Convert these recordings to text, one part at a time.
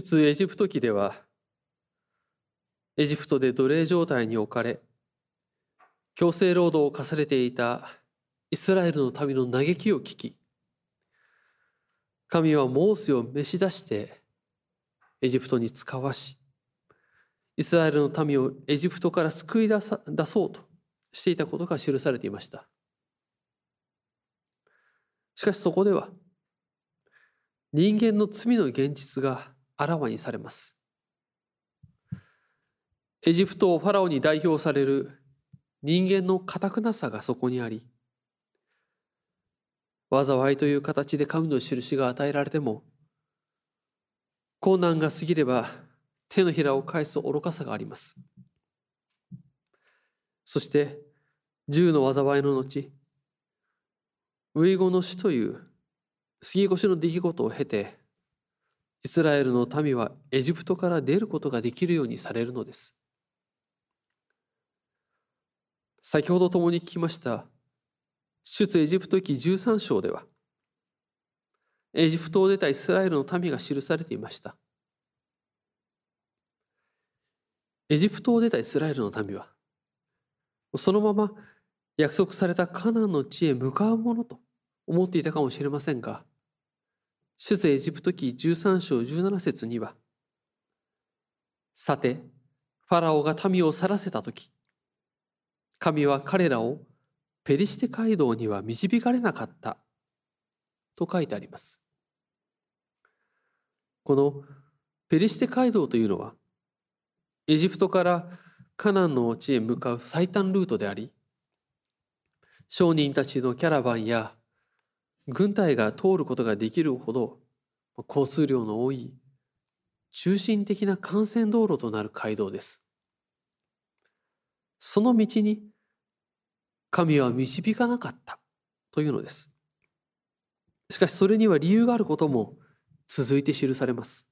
出エジプト記ではエジプトで奴隷状態に置かれ強制労働を課されていたイスラエルの民の嘆きを聞き神はモーセを召し出してエジプトに使わしイスラエルの民をエジプトから救い出さ出そうとしていたことが記されていました。しかしそこでは人間の罪の現実があらわにされます。エジプトをファラオに代表される人間の堅くなさがそこにあり災いという形で神の印が与えられても困難が過ぎれば手のひらを返す愚かさがあります。そして銃の災いの後ウイゴの死という杉越しの出来事を経てイスラエルの民はエジプトから出ることができるようにされるのです。先ほど共に聞きました出エジプト記13章ではエジプトを出たイスラエルの民が記されていました。エジプトを出たイスラエルの民はそのまま約束されたカナンの地へ向かうものと思っていたかもしれませんが、出エジプト記13章17節には、さて、ファラオが民を去らせたとき、神は彼らをペリシテ街道には導かれなかったと書いてあります。このペリシテ街道というのは、エジプトからカナンの地へ向かう最短ルートであり、商人たちのキャラバンや軍隊が通ることができるほど交通量の多い中心的な幹線道路となる街道です。その道に神は導かなかったというのです。しかしそれには理由があることも続いて記されます。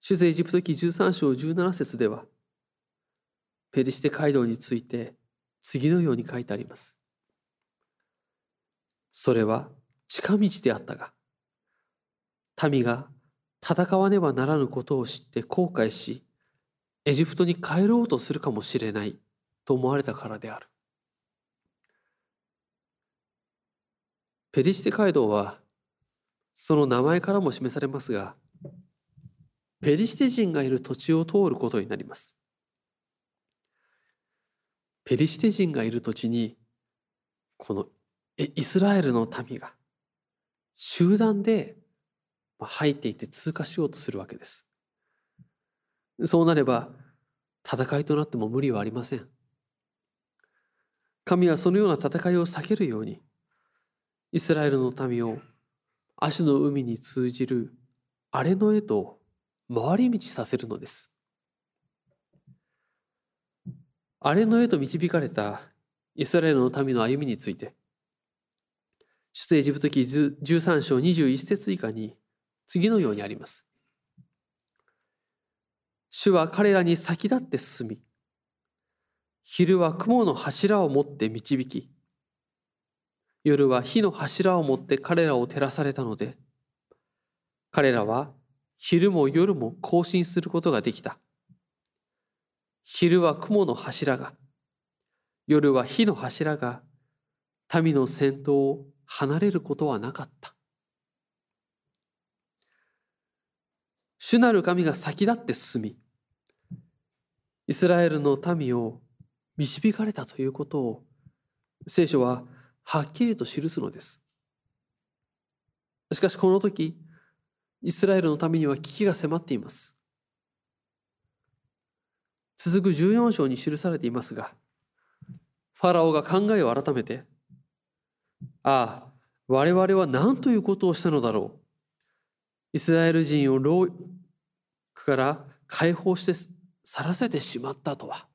主税エジプト記13章17節では、ペリシテ街道について次のように書いてあります。それは近道であったが、民が戦わねばならぬことを知って後悔し、エジプトに帰ろうとするかもしれないと思われたからである。ペリシテ街道はその名前からも示されますが、ペリシテ人がいる土地を通ることになります。ペリシテ人がいる土地にこのイスラエルの民が集団で入っていって通過しようとするわけです。そうなれば戦いとなっても無理はありません。神はそのような戦いを避けるようにイスラエルの民を足の海に通じる荒れの絵と回り道させるのです。荒れの絵と導かれたイスラエルの民の歩みについて出エジプト記13章21節以下に次のようにあります。主は彼らに先立って進み、昼は雲の柱を持って導き、夜は火の柱を持って彼らを照らされたので、彼らは昼も夜も行進することができた。昼は雲の柱が、夜は火の柱が民の先頭を離れることはなかった。主なる神が先立って進み、イスラエルの民を導かれたということを聖書ははっきりと記すのです。しかしこの時、イスラエルの民には危機が迫っています。続く14章に記されていますが、ファラオが考えを改めて、ああ、我々は何ということをしたのだろう。イスラエル人を牢から解放して去らせてしまったとは。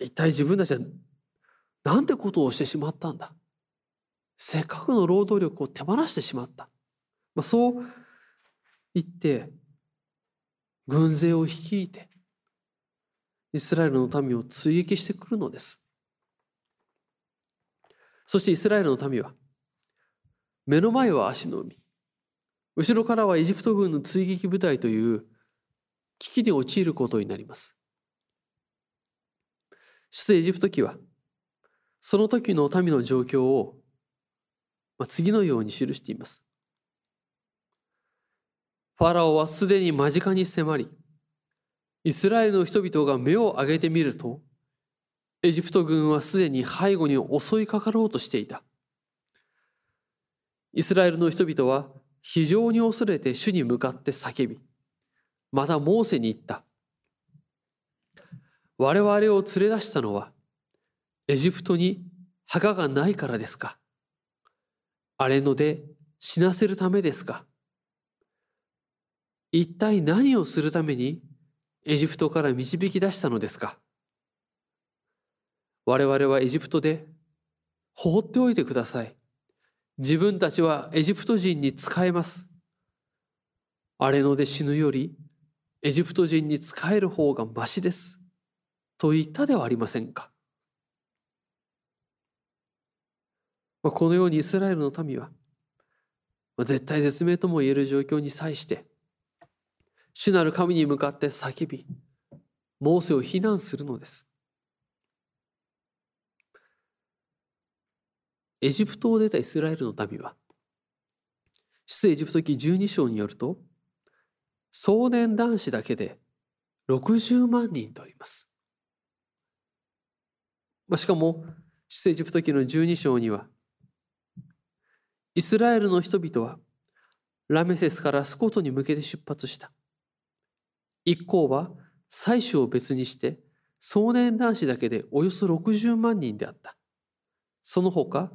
一体自分たちは何てことをしてしまったんだ。せっかくの労働力を手放してしまった。まあ、そう言って軍勢を率いてイスラエルの民を追撃してくるのです。そしてイスラエルの民は、目の前は足の海、後ろからはエジプト軍の追撃部隊という危機に陥ることになります。出エジプト記はその時の民の状況を次のように記しています。ファラオはすでに間近に迫り、イスラエルの人々が目を上げてみると、エジプト軍はすでに背後に襲いかかろうとしていた。イスラエルの人々は非常に恐れて主に向かって叫び、またモーセに言った。我々を連れ出したのは、エジプトに墓がないからですか荒れ野で死なせるためですか一体何をするためにエジプトから導き出したのですか我々はエジプトで放っておいてください。自分たちはエジプト人に仕えます。荒れ野で死ぬよりエジプト人に仕える方がましです。と言ったではありませんか。まこのようにイスラエルの民はま絶対絶命とも言える状況に際して主なる神に向かって叫び、モーセを非難するのです。エジプトを出たイスラエルの民は、出エジプト記12章によると、壮年男子だけで60万人とあります。まあしかも、出エジプト記の12章には、イスラエルの人々はラメセスからスコトに向けて出発した。一行は妻子を別にして壮年男子だけでおよそ60万人であった。その他、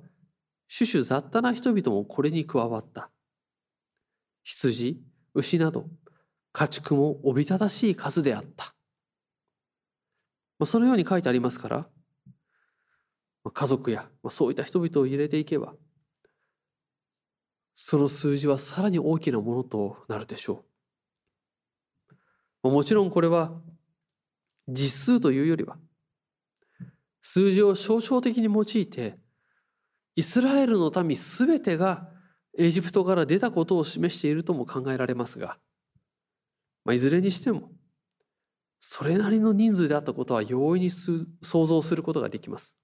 種々雑多な人々もこれに加わった。羊、牛など、家畜もおびただしい数であった。そのように書いてありますから、家族やそういった人々を入れていけば、その数字はさらに大きなものとなるでしょう。もちろんこれは実数というよりは数字を象徴的に用いてイスラエルの民すべてがエジプトから出たことを示しているとも考えられますが、まあ、いずれにしてもそれなりの人数であったことは容易に想像することができます。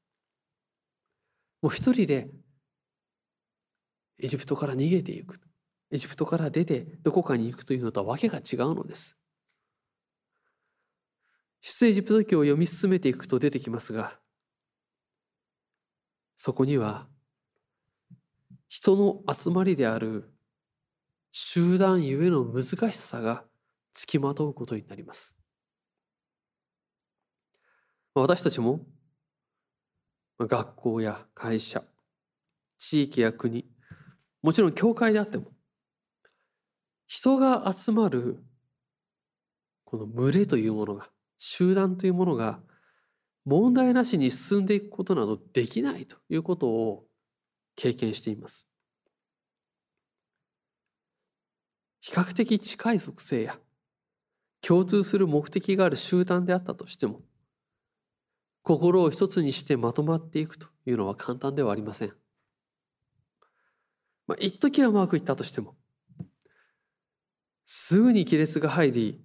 もう一人でエジプトから逃げていくエジプトから出てどこかに行くというのとは訳が違うのです。出エジプト記を読み進めていくと出てきますがそこには人の集まりである集団ゆえの難しさがつきまとうことになります。私たちも学校や会社地域や国もちろん教会であっても人が集まるこの群れというものが集団というものが問題なしに進んでいくことなどできないということを経験しています。比較的近い属性や共通する目的がある集団であったとしても心を一つにしてまとまっていくというのは簡単ではありません。まあ、一時はうまくいったとしてもすぐに亀裂が入り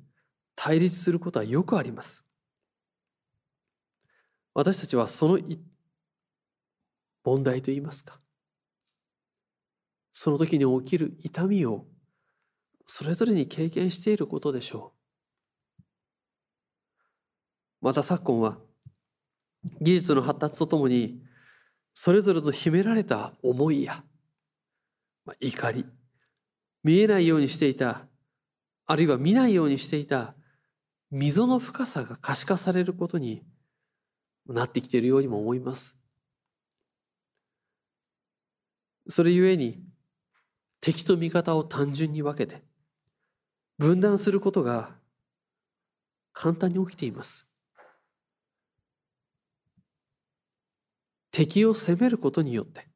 対立することはよくあります。私たちはその問題といいますかその時に起きる痛みをそれぞれに経験していることでしょう。また昨今は技術の発達とともにそれぞれと秘められた思いや怒り見えないようにしていたあるいは見ないようにしていた溝の深さが可視化されることになってきているようにも思います。それゆえに敵と味方を単純に分けて分断することが簡単に起きています。敵を攻めることによって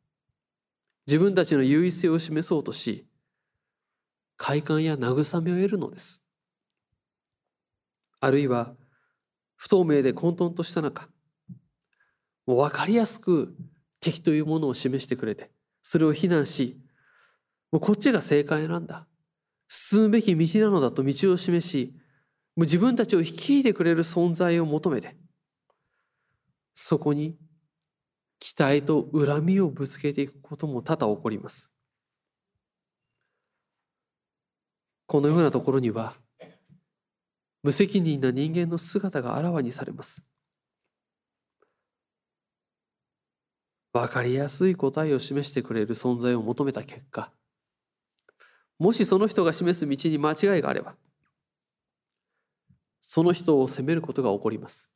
自分たちの優位性を示そうとし快感や慰めを得るのです。あるいは不透明で混沌とした中もう分かりやすく敵というものを示してくれてそれを非難しもうこっちが正解なんだ進むべき道なのだと道を示し、もう自分たちを率いてくれる存在を求めて、そこに期待と恨みをぶつけていくことも多々起こります。このようなところには、無責任な人間の姿があらわにされます。分かりやすい答えを示してくれる存在を求めた結果、もしその人が示す道に間違いがあれば、その人を責めることが起こります。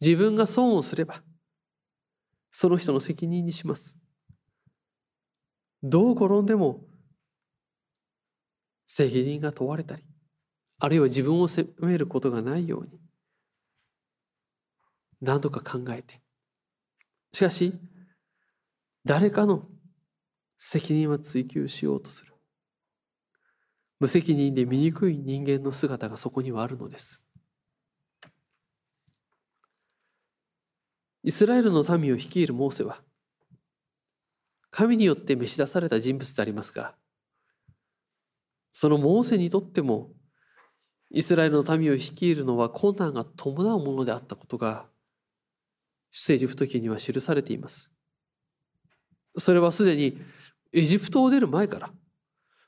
自分が損をすれば、その人の責任にします。どう転んでも責任が問われたり、あるいは自分を責めることがないように、何度か考えて。しかし、誰かの責任は追求しようとする。無責任で醜い人間の姿がそこにはあるのです。イスラエルの民を率いるモーセは、神によって召し出された人物でありますが、そのモーセにとってもイスラエルの民を率いるのは困難が伴うものであったことが出エジプト記には記されています。それはすでにエジプトを出る前から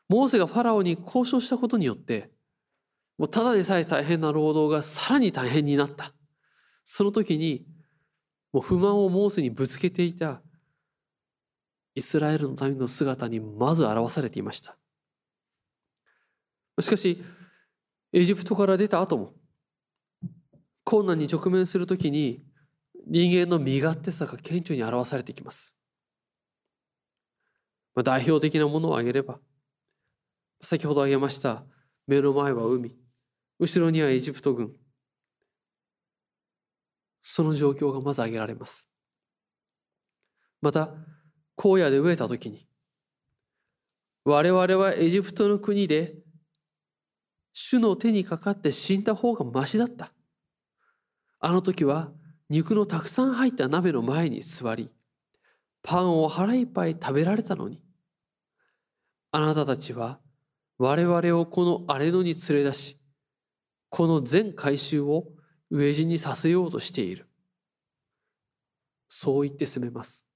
モーセがファラオに交渉したことによってもうただでさえ大変な労働がさらに大変になったその時にもう不満をモーセにぶつけていたイスラエルの民の姿にまず表されていましたしかし、エジプトから出た後も、困難に直面するときに、人間の身勝手さが顕著に表されてきます。まあ、代表的なものを挙げれば、先ほど挙げました目の前は海、後ろにはエジプト軍。その状況がまず挙げられます。また、荒野で飢えた時に、我々はエジプトの国で主の手にかかって死んだ方がましだった。あの時は肉のたくさん入った鍋の前に座り、パンを腹いっぱい食べられたのに。あなたたちは我々をこの荒れ野に連れ出し、この全回収を飢え死にさせようとしている。そう言って責めます。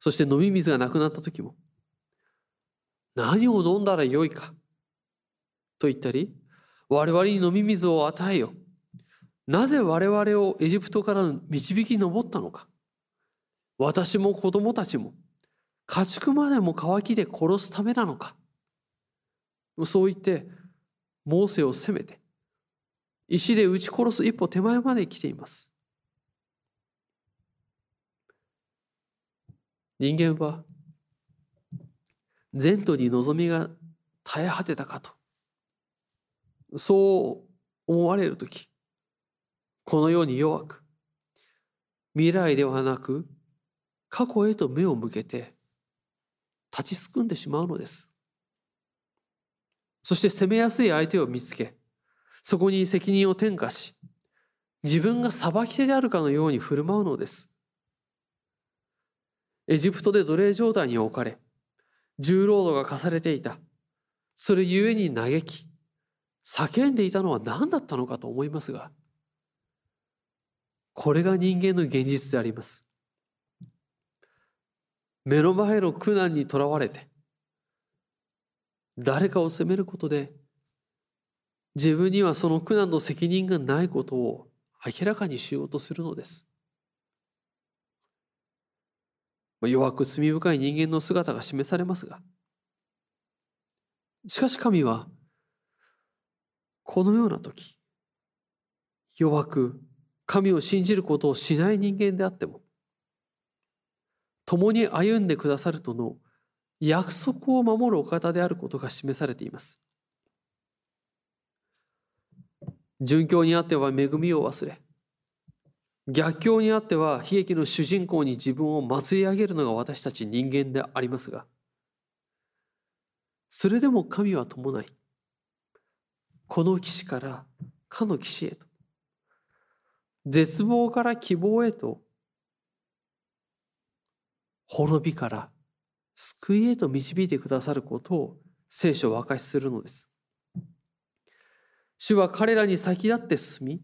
そして飲み水がなくなった時も、何を飲んだらよいかと言ったり、我々に飲み水を与えよ。なぜ我々をエジプトから導き上ったのか。私も子供たちも家畜までも乾きで殺すためなのか？そう言って、モーセを責めて、石で撃ち殺す一歩手前まで来ています。人間は前途に望みが絶え果てたかとそう思われる時このように弱く未来ではなく過去へと目を向けて立ちすくんでしまうのですそして攻めやすい相手を見つけそこに責任を転嫁し自分が裁き手であるかのように振る舞うのですエジプトで奴隷状態に置かれ重労働が課されていた。それゆえに嘆き、叫んでいたのは何だったのかと思いますが、これが人間の現実であります。目の前の苦難にとらわれて、誰かを責めることで、自分にはその苦難の責任がないことを明らかにしようとするのです。弱く罪深い人間の姿が示されますが、しかし神は、このような時、弱く神を信じることをしない人間であっても、共に歩んでくださるとの約束を守るお方であることが示されています。殉教にあっては恵みを忘れ、逆境にあっては悲劇の主人公に自分を祭り上げるのが私たち人間でありますが、それでも神は伴い、この騎士からかの騎士へと、絶望から希望へと、滅びから救いへと導いてくださることを聖書は明かしするのです。主は彼らに先立って進み、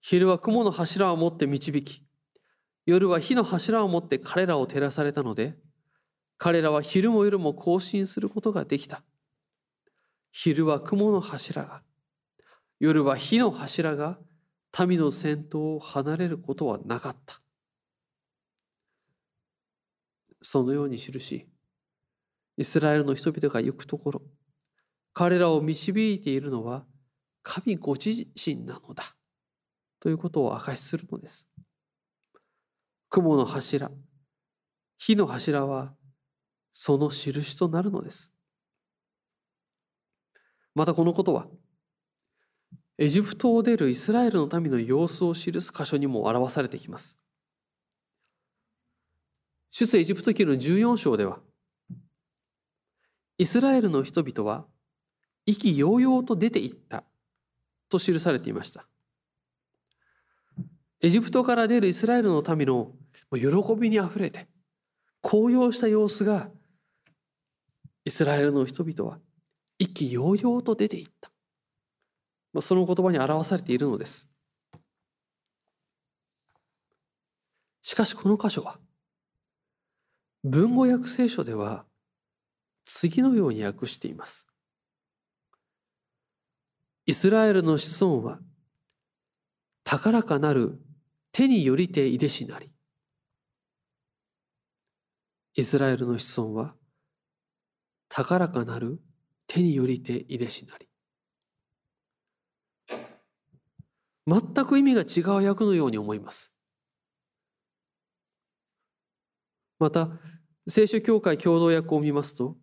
昼は雲の柱を持って導き、夜は火の柱を持って彼らを照らされたので、彼らは昼も夜も行進することができた。昼は雲の柱が、夜は火の柱が民の先頭を離れることはなかった。そのように記し、イスラエルの人々が行くところ、彼らを導いているのは神ご自身なのだ。ということを明かしするのです。雲の柱、火の柱はその印となるのです。またこのことは、エジプトを出るイスラエルの民の様子を記す箇所にも表されてきます。出エジプト記の14章では、イスラエルの人々は意気揚々と出て行ったと記されていました。エジプトから出るイスラエルの民の喜びにあふれて高揚した様子がイスラエルの人々は意気揚々と出て行った。その言葉に表されているのです。しかしこの箇所は文語訳聖書では次のように訳しています。イスラエルの子孫は高らかなる手によりていでしなり。イスラエルの子孫は高らかなる手によりていでしなり。全く意味が違う訳のように思います。また聖書協会共同訳を見ますと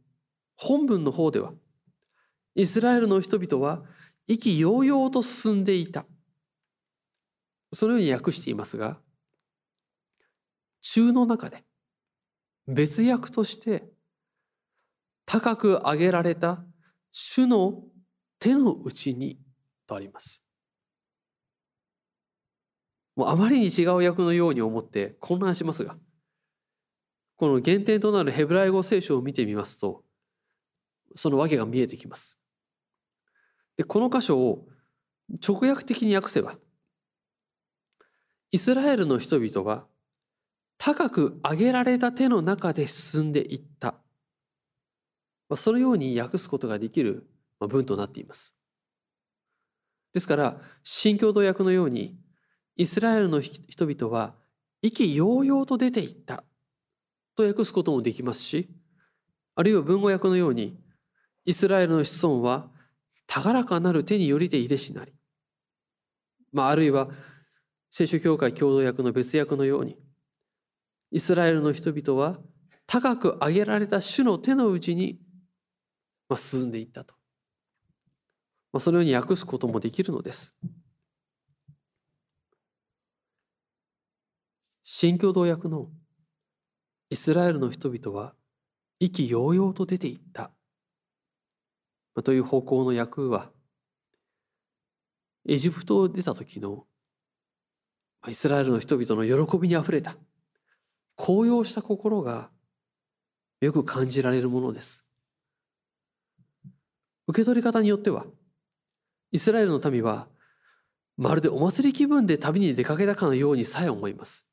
本文の方ではイスラエルの人々は意気揚々と進んでいたそのように訳していますが中の中で別訳として高く上げられた主の手の内にとあります。もうあまりに違う訳のように思って混乱しますがこの原点となるヘブライ語聖書を見てみますと、その訳が見えてきます。でこの箇所を直訳的に訳せば、イスラエルの人々は高く上げられた手の中で進んでいった。まそのように訳すことができる文となっています。ですから、新共同訳のように、イスラエルの人々は意気揚々と出ていったと訳すこともできますし、あるいは文語訳のように、イスラエルの子孫は高らかなる手によりていでしなり。まあ、あるいは聖書協会共同訳の別訳のように、イスラエルの人々は高く上げられた主の手の内に進んでいったと。まあ、そのように訳すこともできるのです。新共同訳のイスラエルの人々は意気揚々と出ていったという方向の訳はエジプトを出た時のイスラエルの人々の喜びにあふれた高揚した心がよく感じられるものです。受け取り方によってはイスラエルの民はまるでお祭り気分で旅に出かけたかのようにさえ思います。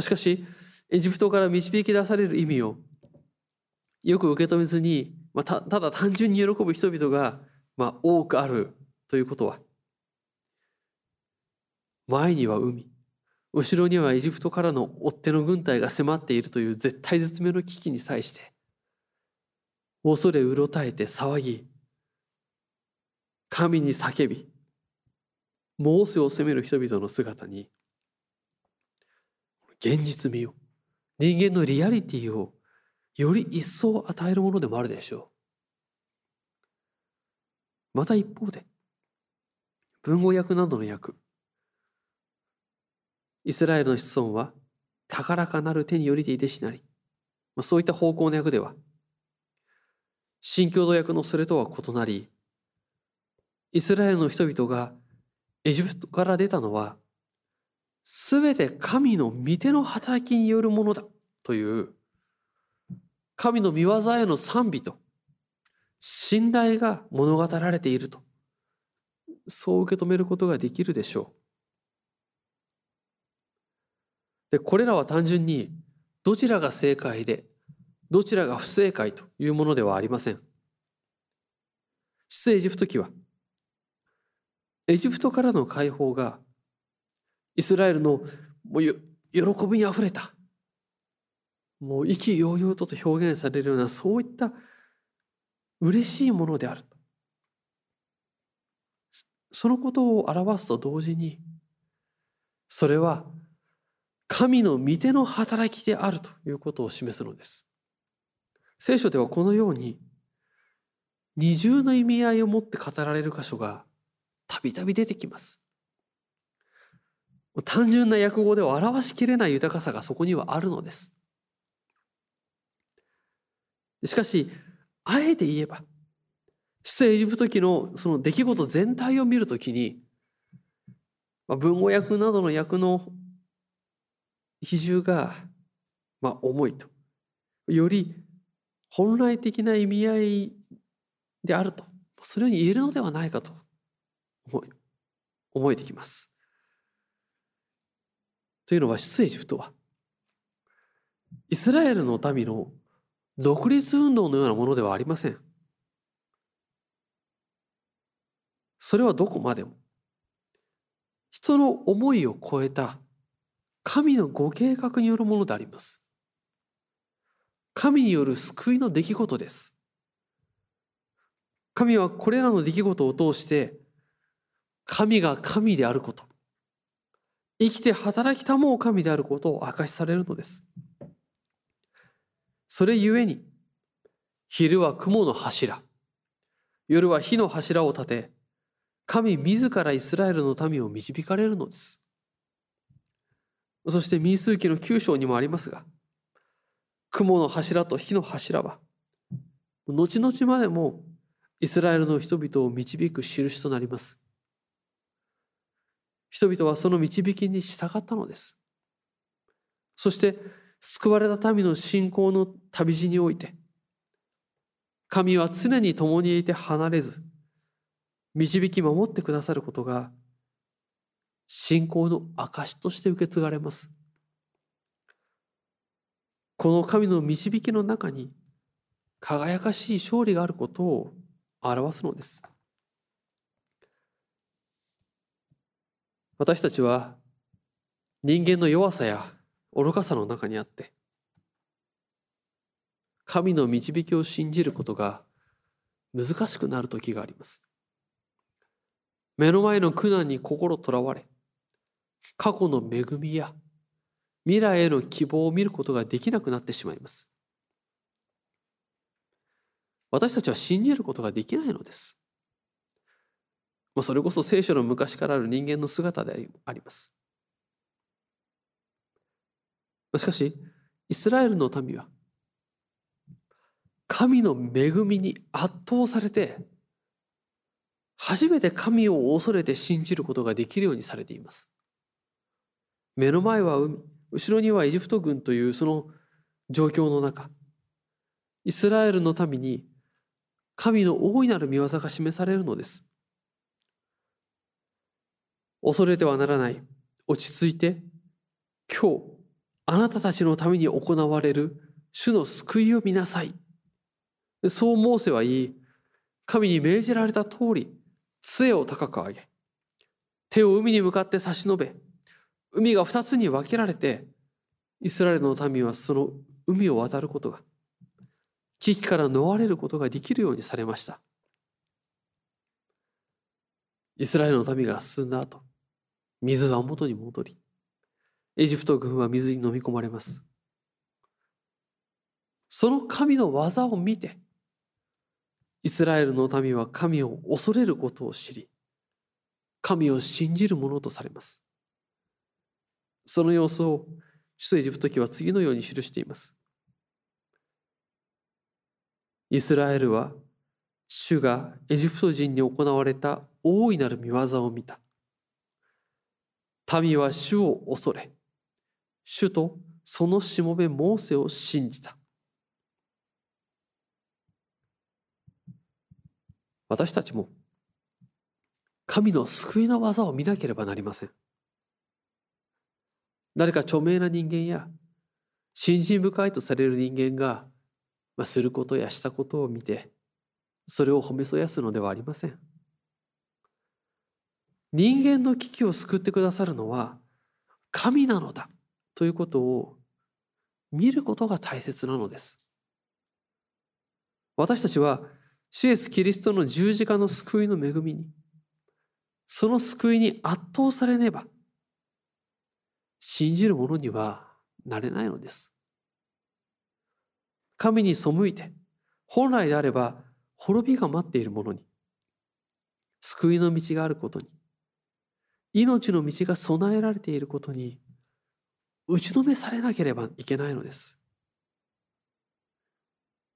しかし、エジプトから導き出される意味をよく受け止めずに、まあ、たただ単純に喜ぶ人々が、まあ、多くあるということは、前には海、後ろにはエジプトからの追っ手の軍隊が迫っているという絶対絶命の危機に際して、恐れうろたえて騒ぎ、神に叫び、モーセを責める人々の姿に、現実味を人間のリアリティをより一層与えるものでもあるでしょう。また一方で文語訳などの訳イスラエルの子孫は高らかなる手によりていてしなり、まあ、そういった方向の訳では新共同訳のそれとは異なりイスラエルの人々がエジプトから出たのはすべて神の御手の働きによるものだという神の御業への賛美と信頼が物語られているとそう受け止めることができるでしょう。でこれらは単純にどちらが正解でどちらが不正解というものではありません。出エジプト記はエジプトからの解放がイスラエルのもう喜びにあふれた。もう意気揚々とと表現されるようなそういった嬉しいものである。そのことを表すと同時にそれは神の御手の働きであるということを示すのです。聖書ではこのように二重の意味合いを持って語られる箇所がたびたび出てきます。単純な訳語では表しきれない豊かさがそこにはあるのです。しかしあえて言えば出エジプト記のその出来事全体を見るときにまあ文語訳などの訳の比重がまあ重いと。より本来的な意味合いであると。それに言えるのではないかと思い思えてきます。というのは出エジプトはイスラエルの民の独立運動のようなものではありません。それはどこまでも人の思いを超えた神のご計画によるものであります。神による救いの出来事です。神はこれらの出来事を通して神が神であること生きて働きたもう神であることを明かしされるのです。それゆえに昼は雲の柱夜は火の柱を立て神自らイスラエルの民を導かれるのです。そして民数記の9章にもありますが雲の柱と火の柱は後々までもイスラエルの人々を導く印となります。人々はその導きに従ったのです。そして救われた民の信仰の旅路において神は常に共にいて離れず導き守ってくださることが信仰の証として受け継がれます。この神の導きの中に輝かしい勝利があることを表すのです。私たちは人間の弱さや愚かさの中にあって神の導きを信じることが難しくなる時があります。目の前の苦難に心とらわれ過去の恵みや未来への希望を見ることができなくなってしまいます。私たちは信じることができないのです。まあそれこそ聖書の昔からある人間の姿であります。しかし、イスラエルの民は、神の恵みに圧倒されて、初めて神を恐れて信じることができるようにされています。目の前は海、後ろにはエジプト軍というその状況の中、イスラエルの民に神の大いなる見業が示されるのです。恐れてはならない。落ち着いて、今日、あなたたちのために行われる主の救いを見なさい。そうモーセは言い、神に命じられた通り、杖を高く上げ、手を海に向かって差し伸べ、海が二つに分けられて、イスラエルの民はその海を渡ることが、危機から逃れることができるようにされました。イスラエルの民が進んだ後、水は元に戻り、エジプト軍は水に飲み込まれます。その神の技を見て、イスラエルの民は神を恐れることを知り、神を信じるものとされます。その様子を、首都エジプト記は次のように記しています。イスラエルは、主がエジプト人に行われた大いなる見業を見た。民は主を恐れ、主とそのしもべモーセを信じた。私たちも神の救いの技を見なければなりません。誰か著名な人間や信心深いとされる人間が、ま、することやしたことを見てそれを褒めそやすのではありません。人間の危機を救ってくださるのは神なのだということを見ることが大切なのです。私たちはシエス・キリストの十字架の救いの恵みにその救いに圧倒されねば信じる者にはなれないのです。神に背いて本来であれば滅びが待っている者に救いの道があることに命の道が備えられていることに打ちのめされなければいけないのです。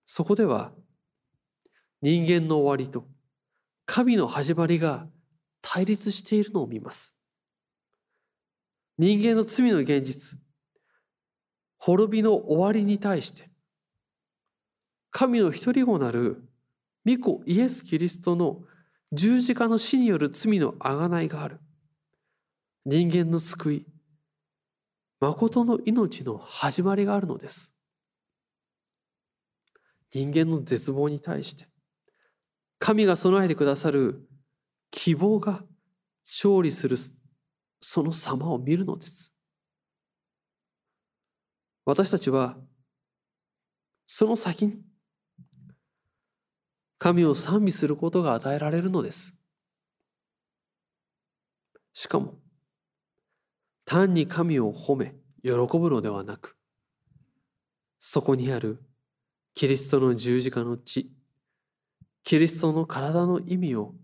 そこでは人間の終わりと神の始まりが対立しているのを見ます。人間の罪の現実、滅びの終わりに対して、神の一人子なる御子イエス・キリストの十字架の死による罪の贖いがある。人間の救い、誠の命の始まりがあるのです。人間の絶望に対して、神が備えてくださる希望が勝利するその様を見るのです。私たちはその先に神を賛美することが与えられるのです。しかも単に神を褒め喜ぶのではなくそこにあるキリストの十字架の血キリストの体の意味を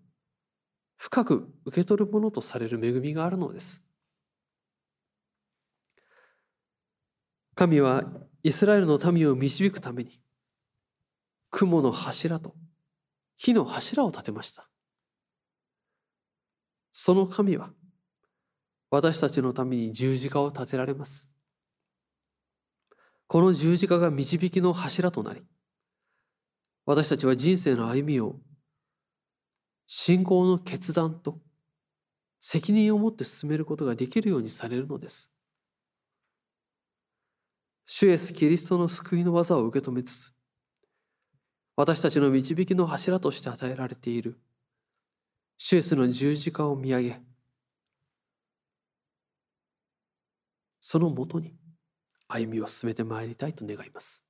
深く受け取るものとされる恵みがあるのです。神はイスラエルの民を導くために雲の柱と火の柱を立てました。その神は私たちのために十字架を立てられます。この十字架が導きの柱となり、私たちは人生の歩みを信仰の決断と責任を持って進めることができるようにされるのです。主イエス・キリストの救いの技を受け止めつつ、私たちの導きの柱として与えられている主イエスの十字架を見上げ、そのもとに歩みを進めてまいりたいと願います。